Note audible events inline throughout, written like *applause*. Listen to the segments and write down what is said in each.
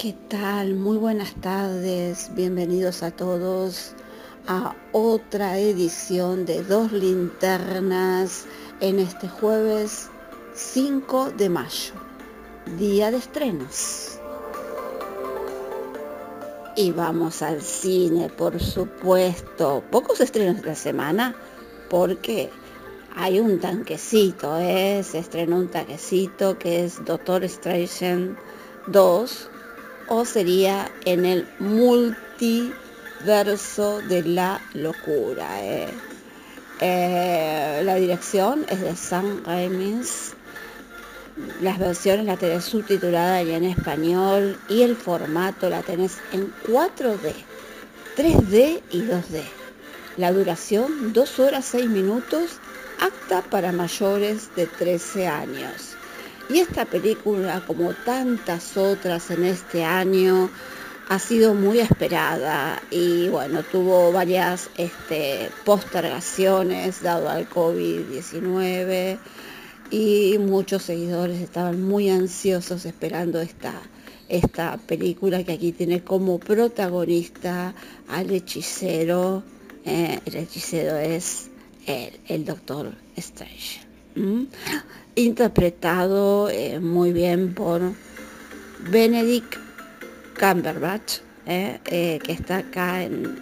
¿Qué tal? Muy buenas tardes, bienvenidos a todos a otra edición de Dos Linternas en este jueves 5 de mayo, día de estrenos. Y vamos al cine, por supuesto. Pocos estrenos de la semana porque hay un tanquecito, ¿eh? se estrenó un tanquecito que es Doctor Strange 2 o sería en el multiverso de la locura. ¿eh? Eh, la dirección es de Sam Raimi. Las versiones la tenés subtitulada y en español y el formato la tenés en 4D, 3D y 2D. La duración 2 horas 6 minutos, apta para mayores de 13 años. Y esta película, como tantas otras en este año, ha sido muy esperada y bueno, tuvo varias este, postergaciones dado al COVID-19 y muchos seguidores estaban muy ansiosos esperando esta, esta película que aquí tiene como protagonista al hechicero. Eh, el hechicero es el, doctor Strange. Interpretado eh, muy bien por Benedict Cumberbatch, eh, eh, que está acá en,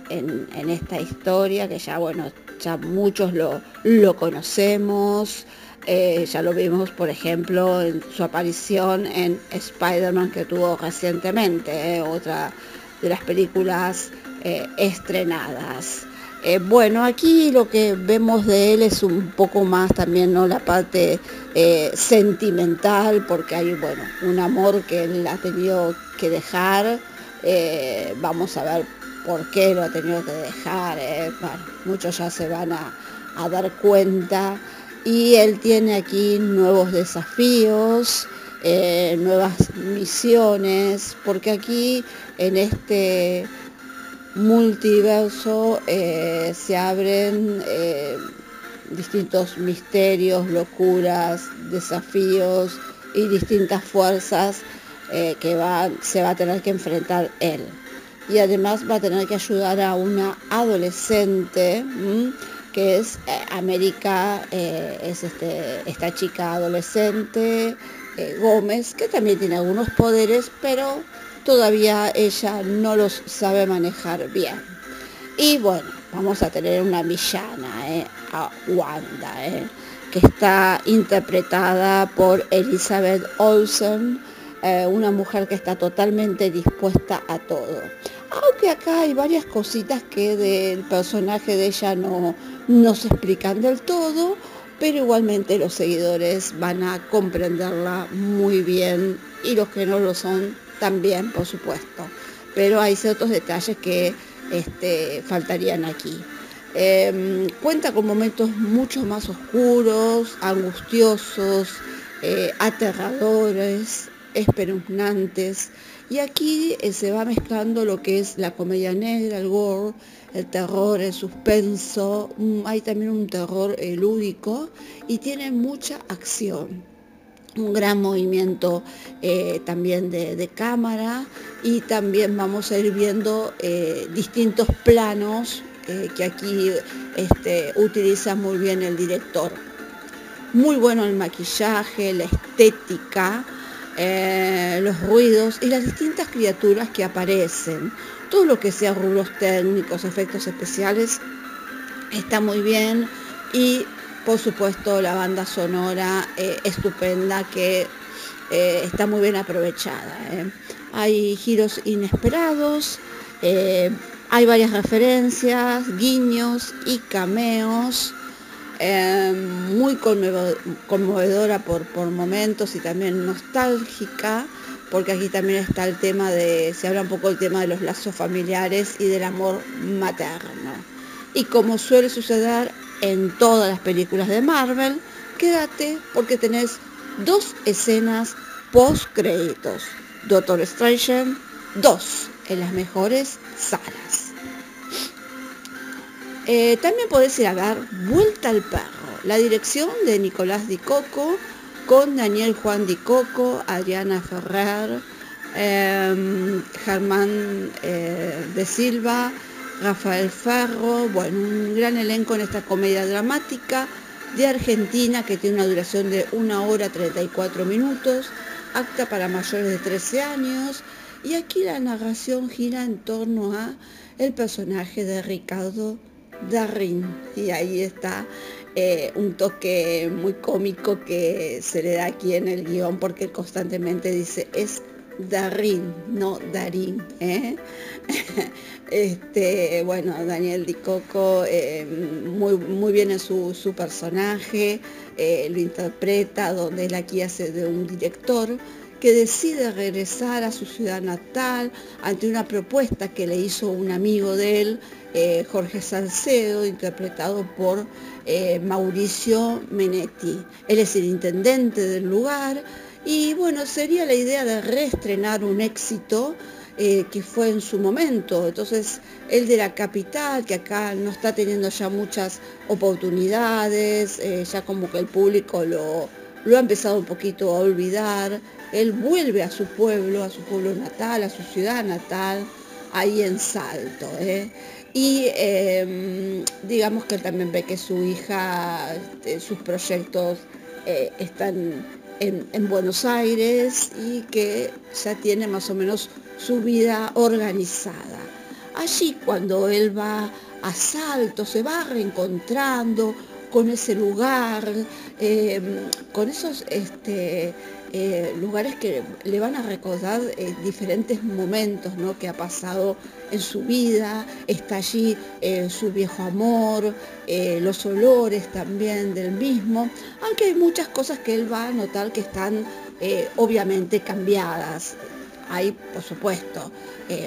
esta historia, que ya bueno, ya muchos lo, lo conocemos, ya lo vimos por ejemplo en su aparición en Spider-Man que tuvo recientemente, otra de las películas estrenadas. Eh, bueno, aquí lo que vemos de él es un poco más también ¿no? la parte eh, sentimental, porque hay bueno, un amor que él ha tenido que dejar. Eh, vamos a ver por qué lo ha tenido que dejar. muchos ya se van a, a dar cuenta. Y él tiene aquí nuevos desafíos, nuevas misiones, porque aquí en este multiverso eh, se abren eh, distintos misterios, locuras, desafíos y distintas fuerzas eh, que se va a tener que enfrentar él. Y además va a tener que ayudar a una adolescente, que es América, es este, esta chica adolescente, Gómez, que también tiene algunos poderes, pero todavía ella no los sabe manejar bien. Y bueno, vamos a tener una villana, eh, a Wanda, eh, que está interpretada por Elizabeth Olsen, eh, una mujer que está totalmente dispuesta a todo. Aunque acá hay varias cositas que del personaje de ella no, no se explican del todo, pero igualmente los seguidores van a comprenderla muy bien y los que no lo son también, por supuesto, pero hay ciertos detalles que este, faltarían aquí. Em, cuenta con momentos mucho más oscuros, angustiosos, eh, aterradores, espeluznantes. Y aquí eh, se va mezclando lo que es la comedia negra, el gore, el terror, el suspenso. Mm, hay también un terror eh, lúdico y tiene mucha acción un gran movimiento eh, también de, cámara y también vamos a ir viendo eh, distintos planos que aquí este, utiliza muy bien el director. Muy bueno el maquillaje, la estética, los ruidos y las distintas criaturas que aparecen. Todo lo que sea rubros técnicos, efectos especiales, está muy bien y por supuesto la banda sonora eh, estupenda que eh, está muy bien aprovechada. ¿eh? Hay giros inesperados, hay varias referencias, guiños y cameos. Muy conmovedora por, momentos y también nostálgica, porque aquí también está el tema de, se habla un poco del tema de los lazos familiares y del amor materno. Y como suele suceder en todas las películas de Marvel, quédate porque tenés dos escenas post créditos. Doctor Strange 2 en las mejores salas. Eh, también podés ir a ver Vuelta al Perro, la dirección de Nicolás Di Coco, con Daniel Juan Di Coco, Adriana Ferrer, em, Germán eh, de Silva, Rafael Ferro, bueno, un gran elenco en esta comedia dramática de Argentina que tiene una duración de 1 hora 34 minutos, acta para mayores de 13 años. Y aquí la narración gira en torno a el personaje de Ricardo Darín y ahí está eh, un toque muy cómico que se le da aquí en el guion porque constantemente dice es Darín, no Darín. ¿eh? *laughs* este, bueno, Daniel Di Coco, eh, muy, muy bien en su, personaje, lo interpreta, donde él aquí hace de un director que decide regresar a su ciudad natal ante una propuesta que le hizo un amigo de él, eh, Jorge Salcedo, interpretado por eh, Mauricio Menetti. Él es el intendente del lugar y bueno, sería la idea de reestrenar un éxito eh, que fue en su momento. Entonces, él de la capital, que acá no está teniendo ya muchas oportunidades, ya como que el público lo, lo ha empezado un poquito a olvidar. Él vuelve a su pueblo, a su pueblo natal, a su ciudad natal, ahí en Salto. Y em, digamos que también ve que su hija, este, sus proyectos eh, están en, Buenos Aires y que ya tiene más o menos su vida organizada. Allí cuando él va a Salto, se va reencontrando con ese lugar, em, con esos este, eh, lugares que le van a recordar eh, diferentes momentos que ha pasado en su vida, está allí eh, su viejo amor, los olores también del mismo, aunque hay muchas cosas que él va a notar que están obviamente cambiadas. Hay, por supuesto,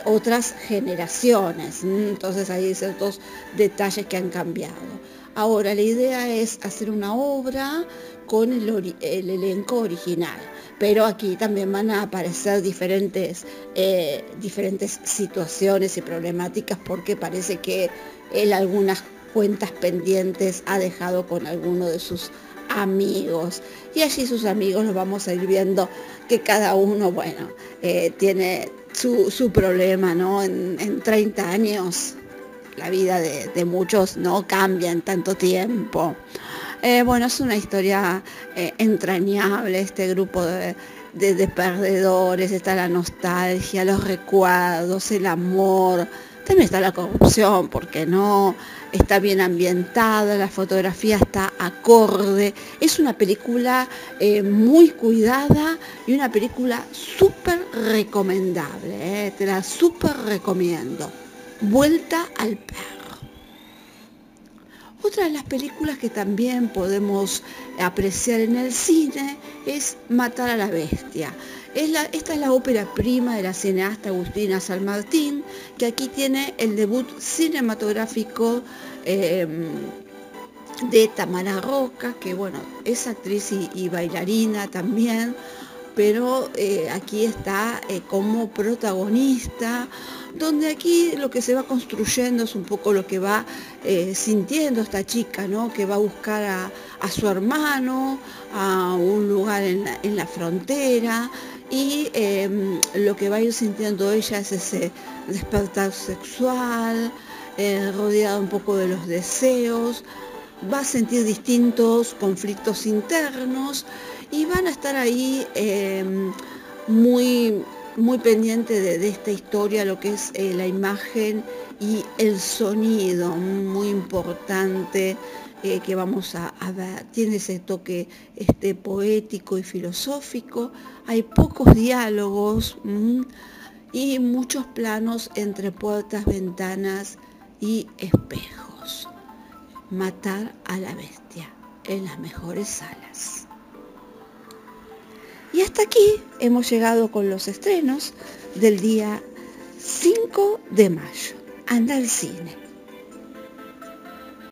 otras generaciones, entonces hay ciertos detalles que han cambiado. Ahora, la idea es hacer una obra con el, elenco original. Pero aquí también van a aparecer diferentes, eh, diferentes situaciones y problemáticas porque parece que él algunas cuentas pendientes ha dejado con alguno de sus amigos. Y allí sus amigos los vamos a ir viendo que cada uno, bueno, eh, tiene su, problema, ¿no? En, 30 años la vida de, de muchos no cambia en tanto tiempo. Eh, bueno, es una historia eh, entrañable, este grupo de, perdedores, está la nostalgia, los recuerdos, el amor, también está la corrupción, porque no, está bien ambientada, la fotografía está acorde, es una película eh, muy cuidada y una película súper recomendable, te la súper recomiendo. Vuelta al perro. Otra de las películas que también podemos apreciar en el cine es Matar a la Bestia. esta es la ópera prima de la cineasta Agustina San Martín, que aquí tiene el debut cinematográfico em, de Tamara Roca, que bueno, es actriz y, bailarina también, pero eh, aquí está eh, como protagonista donde aquí lo que se va construyendo es un poco lo que va eh, sintiendo esta chica, ¿no? que va a buscar a, su hermano, a un lugar en la, frontera, y em, lo que va a ir sintiendo ella es ese despertar sexual, rodeada un poco de los deseos, va a sentir distintos conflictos internos y van a estar ahí em, muy muy pendiente de, esta historia, lo que es eh, la imagen y el sonido, muy importante eh, que vamos a, ver. Tiene ese toque este, poético y filosófico. Hay pocos diálogos y muchos planos entre puertas, ventanas y espejos. Matar a la bestia en las mejores salas. Y hasta aquí hemos llegado con los estrenos del día 5 de mayo. Anda al cine.